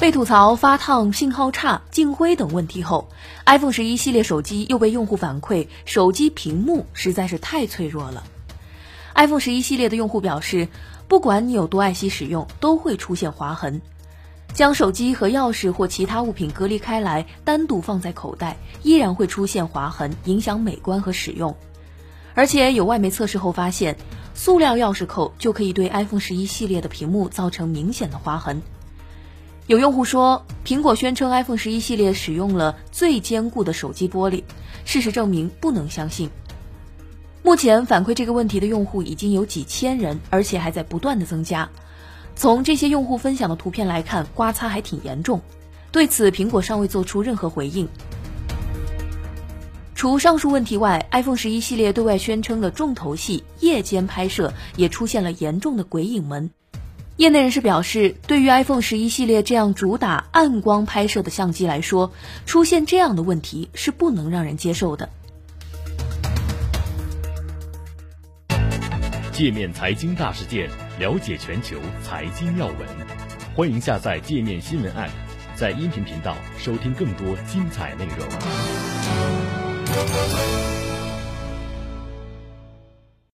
被吐槽发烫、信号差、进灰等问题后，iPhone 十一系列手机又被用户反馈手机屏幕实在是太脆弱了。iPhone 十一系列的用户表示，不管你有多爱惜使用，都会出现划痕。将手机和钥匙或其他物品隔离开来，单独放在口袋，依然会出现划痕，影响美观和使用。而且有外媒测试后发现，塑料钥匙扣就可以对 iPhone 十一系列的屏幕造成明显的划痕。有用户说，苹果宣称 iPhone 十一系列使用了最坚固的手机玻璃，事实证明不能相信。目前反馈这个问题的用户已经有几千人，而且还在不断的增加。从这些用户分享的图片来看，刮擦还挺严重。对此，苹果尚未做出任何回应。除上述问题外，iPhone 十一系列对外宣称的重头戏夜间拍摄也出现了严重的鬼影门。业内人士表示，对于 iPhone 十一系列这样主打暗光拍摄的相机来说，出现这样的问题是不能让人接受的。界面财经大事件，了解全球财经要闻，欢迎下载界面新闻 App，在音频频道收听更多精彩内容。